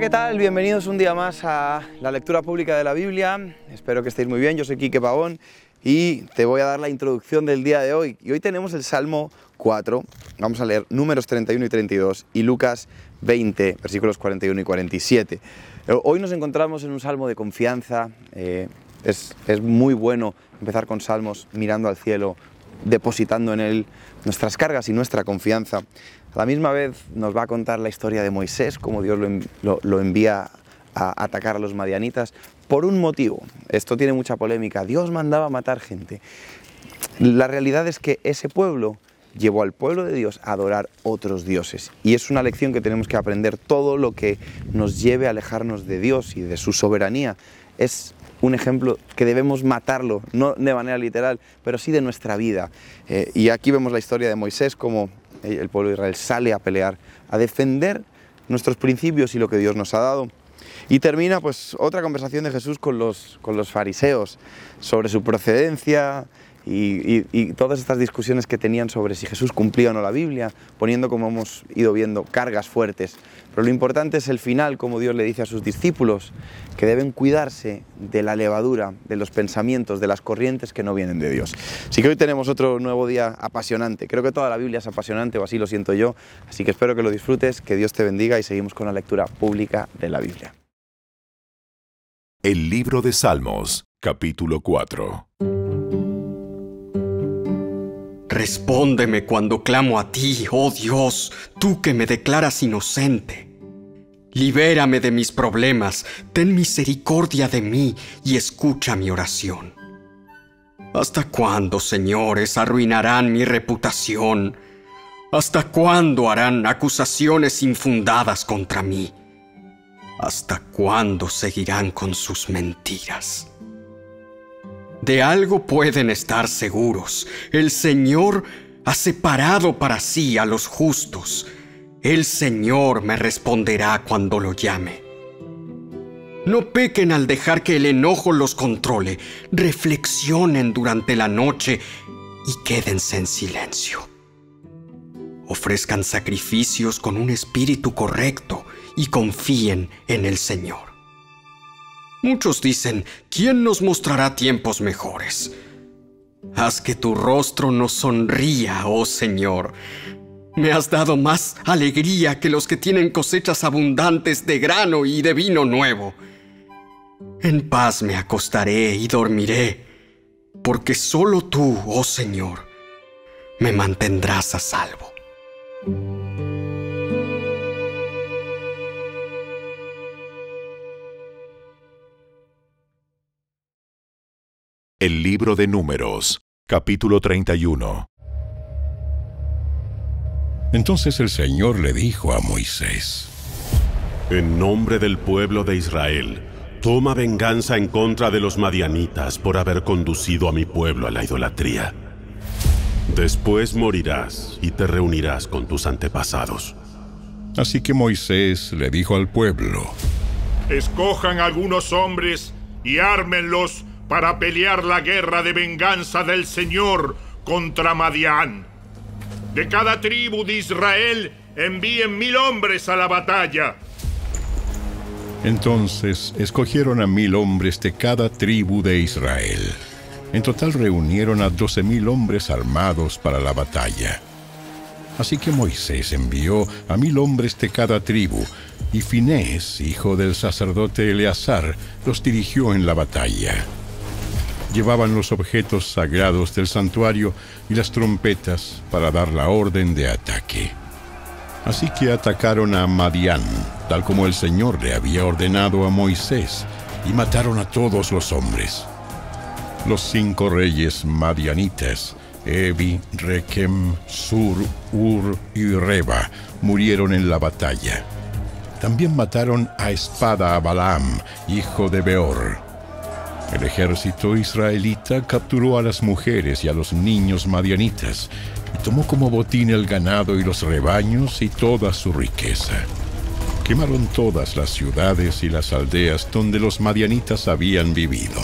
¿qué tal? Bienvenidos un día más a la lectura pública de la Biblia. Espero que estéis muy bien. Yo soy Quique Pavón y te voy a dar la introducción del día de hoy. Y hoy tenemos el Salmo 4. Vamos a leer números 31 y 32 y Lucas 20, versículos 41 y 47. Eh, hoy nos encontramos en un salmo de confianza. Eh, es, es muy bueno empezar con salmos mirando al cielo, depositando en él nuestras cargas y nuestra confianza. A la misma vez nos va a contar la historia de Moisés, cómo Dios lo, en- lo- lo envía a atacar a los madianitas, por un motivo. Esto tiene mucha polémica. Dios mandaba matar gente. La realidad es que ese pueblo llevó al pueblo de Dios a adorar otros dioses. Y es una lección que tenemos que aprender. Todo lo que nos lleve a alejarnos de Dios y de su soberanía es un ejemplo que debemos matarlo, no de manera literal, pero sí de nuestra vida. Eh, y aquí vemos la historia de Moisés, como el pueblo de Israel sale a pelear, a defender nuestros principios y lo que Dios nos ha dado. Y termina pues otra conversación de Jesús con los, con los fariseos sobre su procedencia y, todas estas discusiones que tenían sobre si Jesús cumplía o no la Biblia, poniendo, como hemos ido viendo, cargas fuertes. Pero lo importante es el final, como Dios le dice a sus discípulos, que deben cuidarse de la levadura, de los pensamientos, de las corrientes que no vienen de Dios. Así que hoy tenemos otro nuevo día apasionante. Creo que toda la Biblia es apasionante, o así lo siento yo. Así que espero que lo disfrutes, que Dios te bendiga y seguimos con la lectura pública de la Biblia. El libro de Salmos, capítulo 4. Respóndeme cuando clamo a ti, oh Dios, tú que me declaras inocente. Libérame de mis problemas, ten misericordia de mí y escucha mi oración. ¿Hasta cuándo, señores, arruinarán mi reputación? ¿Hasta cuándo harán acusaciones infundadas contra mí? ¿Hasta cuándo seguirán con sus mentiras? De algo pueden estar seguros. El Señor ha separado para sí a los justos. El Señor me responderá cuando lo llame. No pequen al dejar que el enojo los controle. Reflexionen durante la noche y quédense en silencio. Ofrezcan sacrificios con un espíritu correcto y confíen en el Señor. Muchos dicen, ¿quién nos mostrará tiempos mejores? Haz que tu rostro nos sonría, oh Señor. Me has dado más alegría que los que tienen cosechas abundantes de grano y de vino nuevo. En paz me acostaré y dormiré, porque solo tú, oh Señor, me mantendrás a salvo. El libro de Números, capítulo 31. Entonces el Señor le dijo a Moisés, En nombre del pueblo de Israel, toma venganza en contra de los madianitas por haber conducido a mi pueblo a la idolatría. Después morirás y te reunirás con tus antepasados. Así que Moisés le dijo al pueblo, Escojan algunos hombres y ármenlos para pelear la guerra de venganza del Señor contra Madián. De cada tribu de Israel envíen mil hombres a la batalla. Entonces escogieron a mil hombres de cada tribu de Israel. En total reunieron a doce mil hombres armados para la batalla. Así que Moisés envió a mil hombres de cada tribu, y Finés, hijo del sacerdote Eleazar, los dirigió en la batalla. Llevaban los objetos sagrados del santuario y las trompetas para dar la orden de ataque. Así que atacaron a Madián, tal como el Señor le había ordenado a Moisés, y mataron a todos los hombres. Los cinco reyes madianitas, Evi, Rekem, Sur, Ur y Reba, murieron en la batalla. También mataron a espada a Balaam, hijo de Beor. El ejército israelita capturó a las mujeres y a los niños madianitas y tomó como botín el ganado y los rebaños y toda su riqueza. Quemaron todas las ciudades y las aldeas donde los madianitas habían vivido.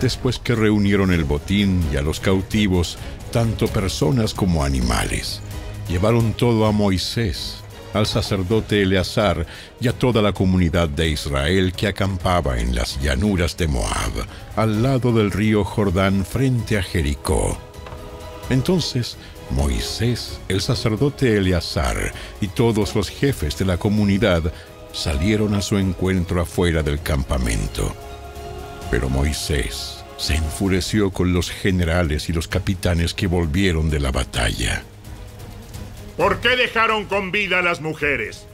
Después que reunieron el botín y a los cautivos, tanto personas como animales, llevaron todo a Moisés al sacerdote Eleazar y a toda la comunidad de Israel que acampaba en las llanuras de Moab, al lado del río Jordán frente a Jericó. Entonces Moisés, el sacerdote Eleazar y todos los jefes de la comunidad salieron a su encuentro afuera del campamento. Pero Moisés se enfureció con los generales y los capitanes que volvieron de la batalla. ¿Por qué dejaron con vida a las mujeres?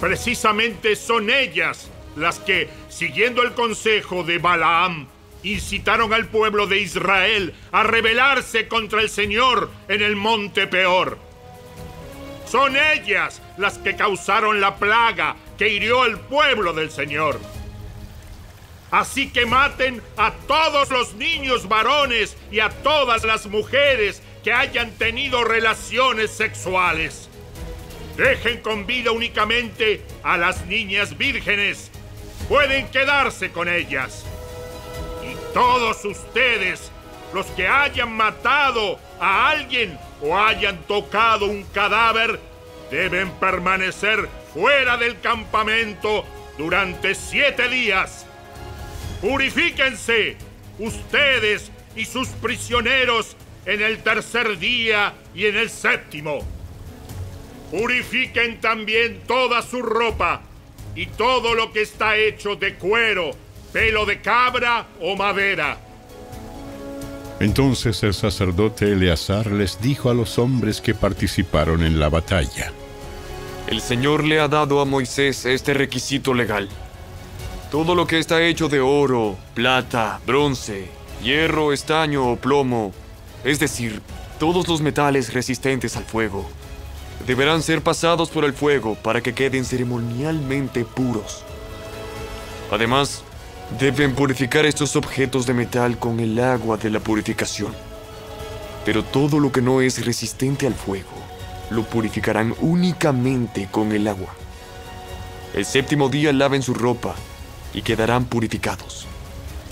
Precisamente son ellas las que, siguiendo el consejo de Balaam, incitaron al pueblo de Israel a rebelarse contra el Señor en el monte Peor. Son ellas las que causaron la plaga que hirió al pueblo del Señor. Así que maten a todos los niños varones y a todas las mujeres que hayan tenido relaciones sexuales. Dejen con vida únicamente a las niñas vírgenes. Pueden quedarse con ellas. Y todos ustedes, los que hayan matado a alguien o hayan tocado un cadáver, deben permanecer fuera del campamento durante siete días. Purifíquense, ustedes y sus prisioneros, en el tercer día y en el séptimo. Purifiquen también toda su ropa y todo lo que está hecho de cuero, pelo de cabra o madera. Entonces el sacerdote Eleazar les dijo a los hombres que participaron en la batalla. El Señor le ha dado a Moisés este requisito legal. Todo lo que está hecho de oro, plata, bronce, hierro, estaño o plomo, es decir, todos los metales resistentes al fuego, deberán ser pasados por el fuego para que queden ceremonialmente puros. Además, deben purificar estos objetos de metal con el agua de la purificación. Pero todo lo que no es resistente al fuego, lo purificarán únicamente con el agua. El séptimo día laven su ropa y quedarán purificados.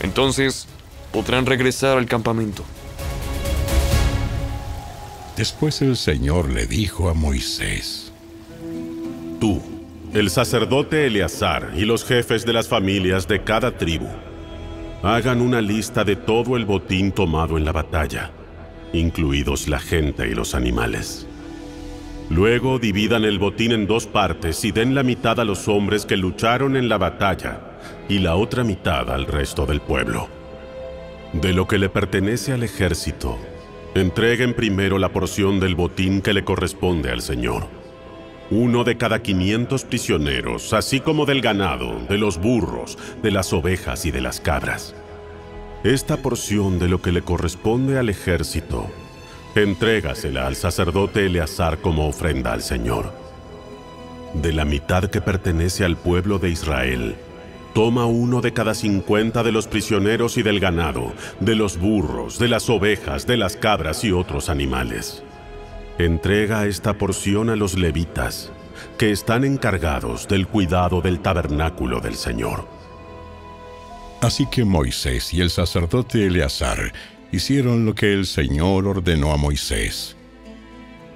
Entonces podrán regresar al campamento. Después el Señor le dijo a Moisés, Tú, el sacerdote Eleazar y los jefes de las familias de cada tribu, hagan una lista de todo el botín tomado en la batalla, incluidos la gente y los animales. Luego dividan el botín en dos partes y den la mitad a los hombres que lucharon en la batalla y la otra mitad al resto del pueblo. De lo que le pertenece al ejército, Entreguen primero la porción del botín que le corresponde al Señor. Uno de cada 500 prisioneros, así como del ganado, de los burros, de las ovejas y de las cabras. Esta porción de lo que le corresponde al ejército, entrégasela al sacerdote Eleazar como ofrenda al Señor. De la mitad que pertenece al pueblo de Israel, Toma uno de cada cincuenta de los prisioneros y del ganado, de los burros, de las ovejas, de las cabras y otros animales. Entrega esta porción a los levitas, que están encargados del cuidado del tabernáculo del Señor. Así que Moisés y el sacerdote Eleazar hicieron lo que el Señor ordenó a Moisés.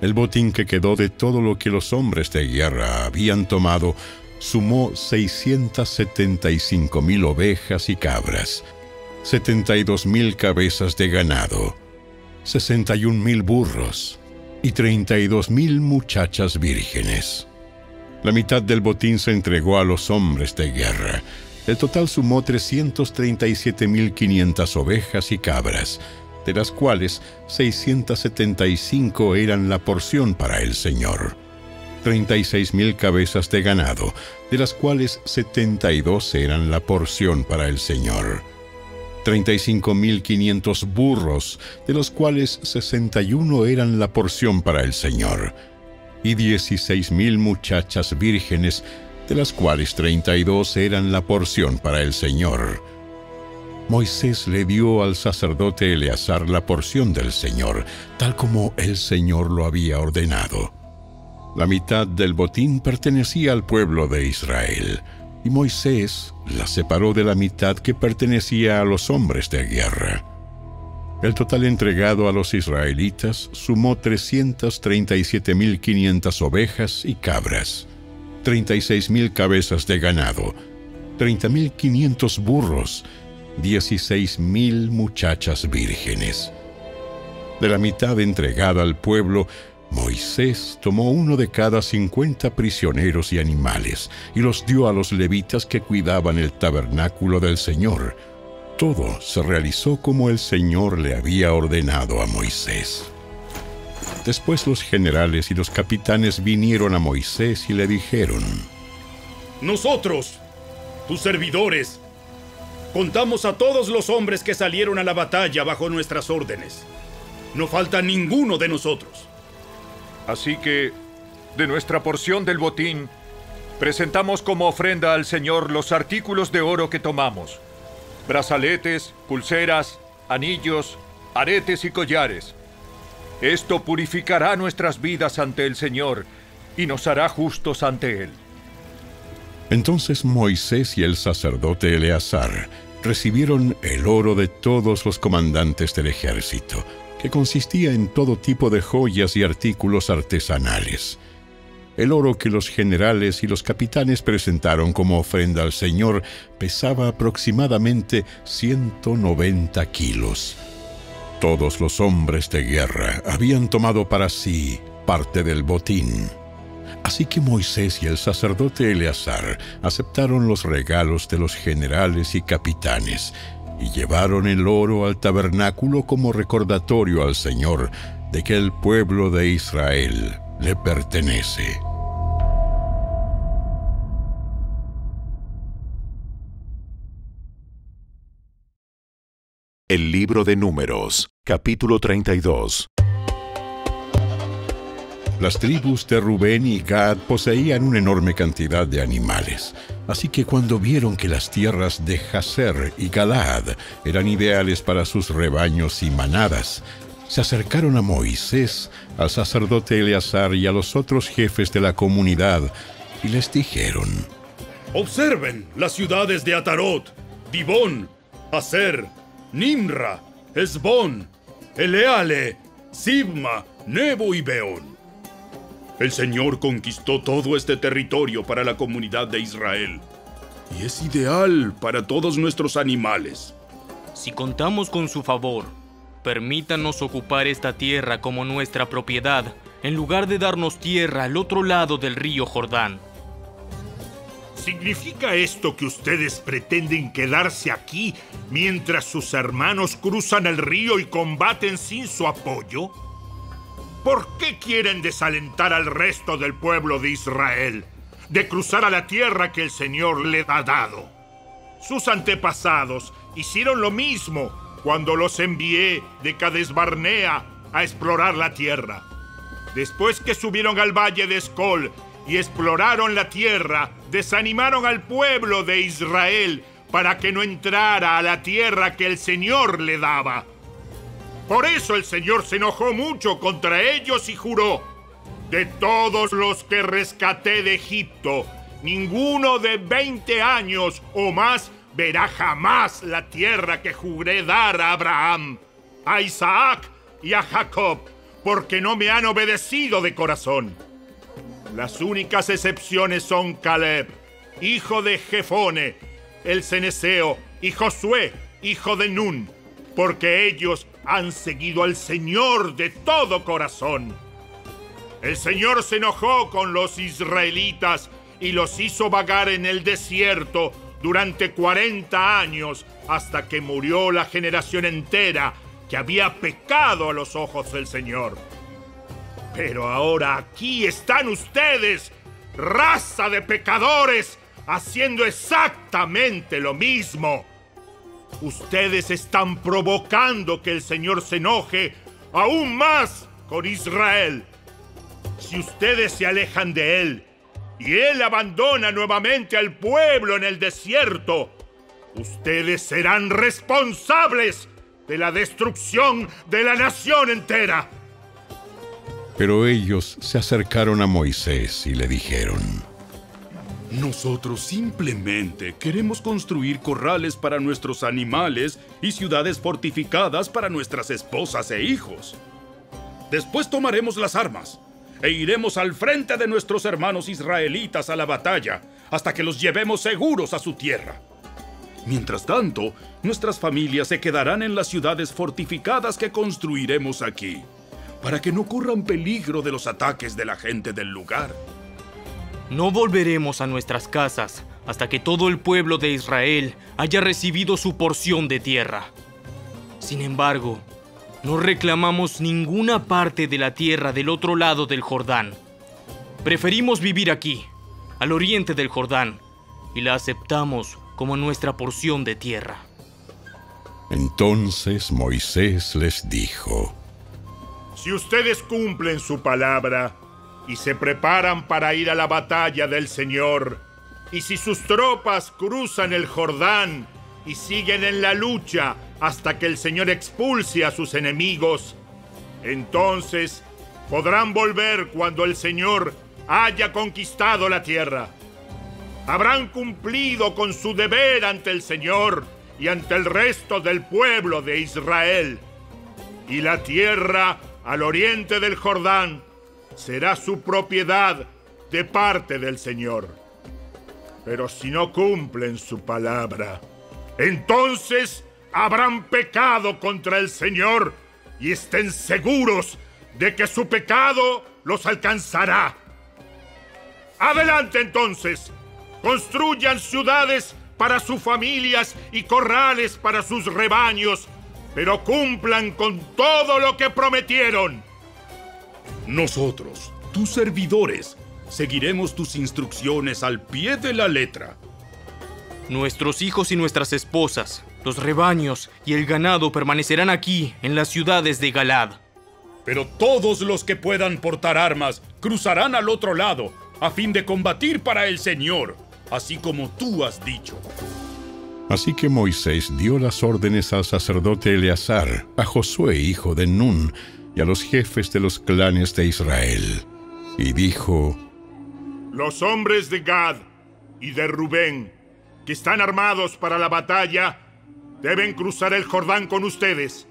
El botín que quedó de todo lo que los hombres de guerra habían tomado sumó 675 mil ovejas y cabras, 72 mil cabezas de ganado, 61 mil burros y 32 mil muchachas vírgenes. La mitad del botín se entregó a los hombres de guerra. El total sumó 337.500 ovejas y cabras, de las cuales 675 eran la porción para el Señor. 36 mil cabezas de ganado, de las cuales 72 eran la porción para el Señor. 35.500 burros, de los cuales 61 eran la porción para el Señor. Y 16.000 muchachas vírgenes, de las cuales 32 eran la porción para el Señor. Moisés le dio al sacerdote Eleazar la porción del Señor, tal como el Señor lo había ordenado. La mitad del botín pertenecía al pueblo de Israel, y Moisés la separó de la mitad que pertenecía a los hombres de guerra. El total entregado a los israelitas sumó 337.500 ovejas y cabras, 36.000 cabezas de ganado, 30.500 burros, 16.000 muchachas vírgenes. De la mitad entregada al pueblo, Moisés tomó uno de cada cincuenta prisioneros y animales y los dio a los levitas que cuidaban el tabernáculo del Señor. Todo se realizó como el Señor le había ordenado a Moisés. Después los generales y los capitanes vinieron a Moisés y le dijeron, Nosotros, tus servidores, contamos a todos los hombres que salieron a la batalla bajo nuestras órdenes. No falta ninguno de nosotros. Así que, de nuestra porción del botín, presentamos como ofrenda al Señor los artículos de oro que tomamos. Brazaletes, pulseras, anillos, aretes y collares. Esto purificará nuestras vidas ante el Señor y nos hará justos ante Él. Entonces Moisés y el sacerdote Eleazar recibieron el oro de todos los comandantes del ejército, que consistía en todo tipo de joyas y artículos artesanales. El oro que los generales y los capitanes presentaron como ofrenda al Señor pesaba aproximadamente 190 kilos. Todos los hombres de guerra habían tomado para sí parte del botín. Así que Moisés y el sacerdote Eleazar aceptaron los regalos de los generales y capitanes y llevaron el oro al tabernáculo como recordatorio al Señor de que el pueblo de Israel le pertenece. El libro de Números, capítulo 32. Las tribus de Rubén y Gad poseían una enorme cantidad de animales, así que cuando vieron que las tierras de Jazer y Galaad eran ideales para sus rebaños y manadas, se acercaron a Moisés, al sacerdote Eleazar y a los otros jefes de la comunidad y les dijeron, Observen las ciudades de Atarot, Dibón, Aser, Nimra, Esbón, Eleale, Sibma, Nebo y Beón. El Señor conquistó todo este territorio para la comunidad de Israel y es ideal para todos nuestros animales. Si contamos con su favor, permítanos ocupar esta tierra como nuestra propiedad, en lugar de darnos tierra al otro lado del río Jordán. ¿Significa esto que ustedes pretenden quedarse aquí mientras sus hermanos cruzan el río y combaten sin su apoyo? ¿Por qué quieren desalentar al resto del pueblo de Israel de cruzar a la tierra que el Señor le ha dado? Sus antepasados hicieron lo mismo cuando los envié de Cades Barnea a explorar la tierra. Después que subieron al valle de Escol y exploraron la tierra, desanimaron al pueblo de Israel para que no entrara a la tierra que el Señor le daba. Por eso el Señor se enojó mucho contra ellos y juró, de todos los que rescaté de Egipto, ninguno de 20 años o más verá jamás la tierra que juré dar a Abraham, a Isaac y a Jacob, porque no me han obedecido de corazón. Las únicas excepciones son Caleb, hijo de Jefone, el ceneseo, y Josué, hijo de Nun, porque ellos han seguido al Señor de todo corazón. El Señor se enojó con los israelitas y los hizo vagar en el desierto durante 40 años hasta que murió la generación entera que había pecado a los ojos del Señor. Pero ahora aquí están ustedes, raza de pecadores, haciendo exactamente lo mismo. Ustedes están provocando que el Señor se enoje aún más con Israel. Si ustedes se alejan de Él y Él abandona nuevamente al pueblo en el desierto, ustedes serán responsables de la destrucción de la nación entera. Pero ellos se acercaron a Moisés y le dijeron, Nosotros simplemente queremos construir corrales para nuestros animales y ciudades fortificadas para nuestras esposas e hijos. Después tomaremos las armas e iremos al frente de nuestros hermanos israelitas a la batalla hasta que los llevemos seguros a su tierra. Mientras tanto, nuestras familias se quedarán en las ciudades fortificadas que construiremos aquí, para que no corran peligro de los ataques de la gente del lugar. No volveremos a nuestras casas hasta que todo el pueblo de Israel haya recibido su porción de tierra. Sin embargo, no reclamamos ninguna parte de la tierra del otro lado del Jordán. Preferimos vivir aquí, al oriente del Jordán, y la aceptamos como nuestra porción de tierra. Entonces Moisés les dijo, Si ustedes cumplen su palabra y se preparan para ir a la batalla del Señor, y si sus tropas cruzan el Jordán y siguen en la lucha hasta que el Señor expulse a sus enemigos. Entonces podrán volver cuando el Señor haya conquistado la tierra. Habrán cumplido con su deber ante el Señor y ante el resto del pueblo de Israel. Y la tierra al oriente del Jordán será su propiedad de parte del Señor. Pero si no cumplen su palabra, entonces habrán pecado contra el Señor y estén seguros de que su pecado los alcanzará. Adelante entonces, construyan ciudades para sus familias y corrales para sus rebaños, pero cumplan con todo lo que prometieron. Nosotros, tus servidores, seguiremos tus instrucciones al pie de la letra. Nuestros hijos y nuestras esposas, los rebaños y el ganado permanecerán aquí, en las ciudades de Galad. Pero todos los que puedan portar armas cruzarán al otro lado, a fin de combatir para el Señor, así como tú has dicho. Así que Moisés dio las órdenes al sacerdote Eleazar, a Josué hijo de Nun, y a los jefes de los clanes de Israel. Y dijo, Los hombres de Gad y de Rubén, que están armados para la batalla, deben cruzar el Jordán con ustedes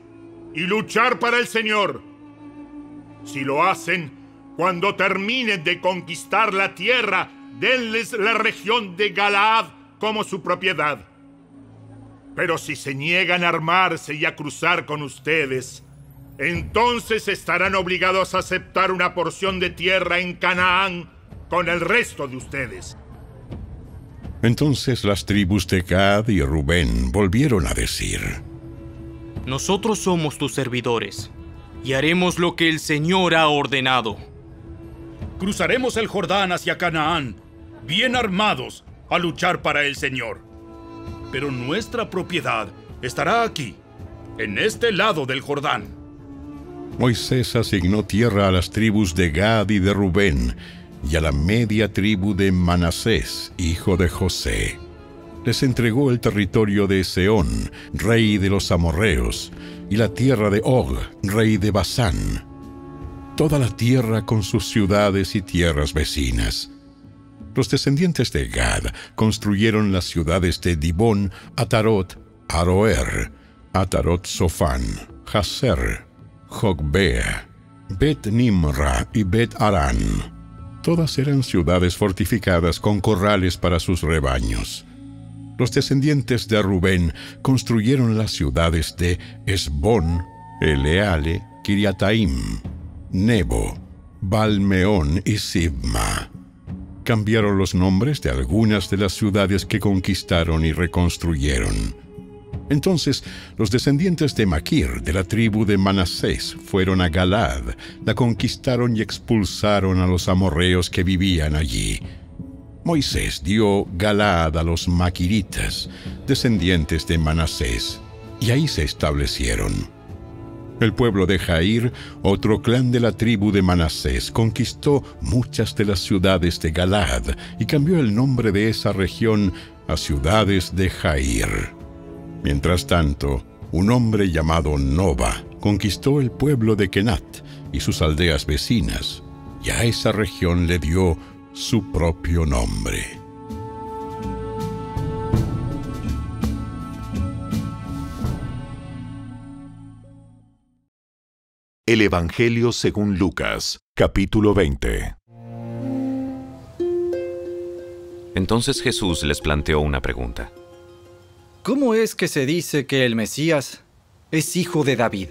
y luchar para el Señor. Si lo hacen, cuando terminen de conquistar la tierra, denles la región de Galaad como su propiedad. Pero si se niegan a armarse y a cruzar con ustedes, entonces estarán obligados a aceptar una porción de tierra en Canaán con el resto de ustedes. Entonces las tribus de Gad y Rubén volvieron a decir, Nosotros somos tus servidores, y haremos lo que el Señor ha ordenado. Cruzaremos el Jordán hacia Canaán, bien armados, a luchar para el Señor. Pero nuestra propiedad estará aquí, en este lado del Jordán. Moisés asignó tierra a las tribus de Gad y de Rubén, y a la media tribu de Manasés, hijo de José. Les entregó el territorio de Seón, rey de los amorreos, y la tierra de Og, rey de Basán. Toda la tierra con sus ciudades y tierras vecinas. Los descendientes de Gad construyeron las ciudades de Dibón, Atarot, Aroer, Atarot Sofán, Haser, Jogbea, Bet Nimra y Bet Arán. Todas eran ciudades fortificadas con corrales para sus rebaños. Los descendientes de Rubén construyeron las ciudades de Esbón, Eleale, Kiriataim, Nebo, Balmeón y Sibma. Cambiaron los nombres de algunas de las ciudades que conquistaron y reconstruyeron. Entonces los descendientes de Maquir, de la tribu de Manasés, fueron a Galad, la conquistaron y expulsaron a los amorreos que vivían allí. Moisés dio Galad a los maquiritas, descendientes de Manasés, y ahí se establecieron. El pueblo de Jair, otro clan de la tribu de Manasés, conquistó muchas de las ciudades de Galad y cambió el nombre de esa región a ciudades de Jair. Mientras tanto, un hombre llamado Nova conquistó el pueblo de Kenat y sus aldeas vecinas, y a esa región le dio su propio nombre. El Evangelio según Lucas, capítulo 20. Entonces Jesús les planteó una pregunta. ¿Cómo es que se dice que el Mesías es hijo de David?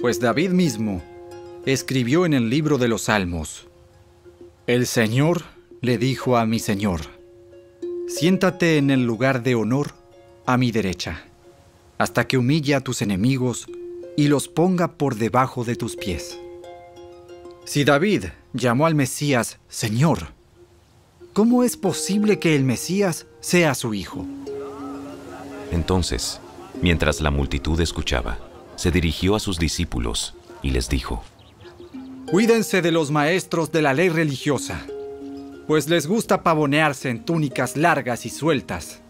Pues David mismo escribió en el libro de los Salmos, El Señor le dijo a mi Señor, siéntate en el lugar de honor a mi derecha, hasta que humille a tus enemigos y los ponga por debajo de tus pies. Si David llamó al Mesías Señor, ¿cómo es posible que el Mesías sea su hijo? Entonces, mientras la multitud escuchaba, se dirigió a sus discípulos y les dijo, Cuídense de los maestros de la ley religiosa, pues les gusta pavonearse en túnicas largas y sueltas,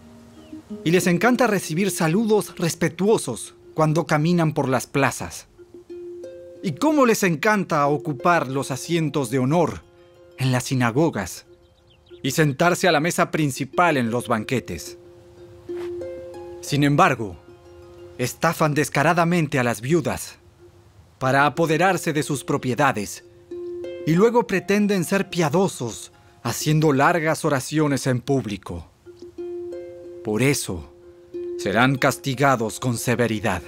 y les encanta recibir saludos respetuosos cuando caminan por las plazas. Y cómo les encanta ocupar los asientos de honor en las sinagogas y sentarse a la mesa principal en los banquetes. Sin embargo, estafan descaradamente a las viudas para apoderarse de sus propiedades y luego pretenden ser piadosos haciendo largas oraciones en público. Por eso, serán castigados con severidad.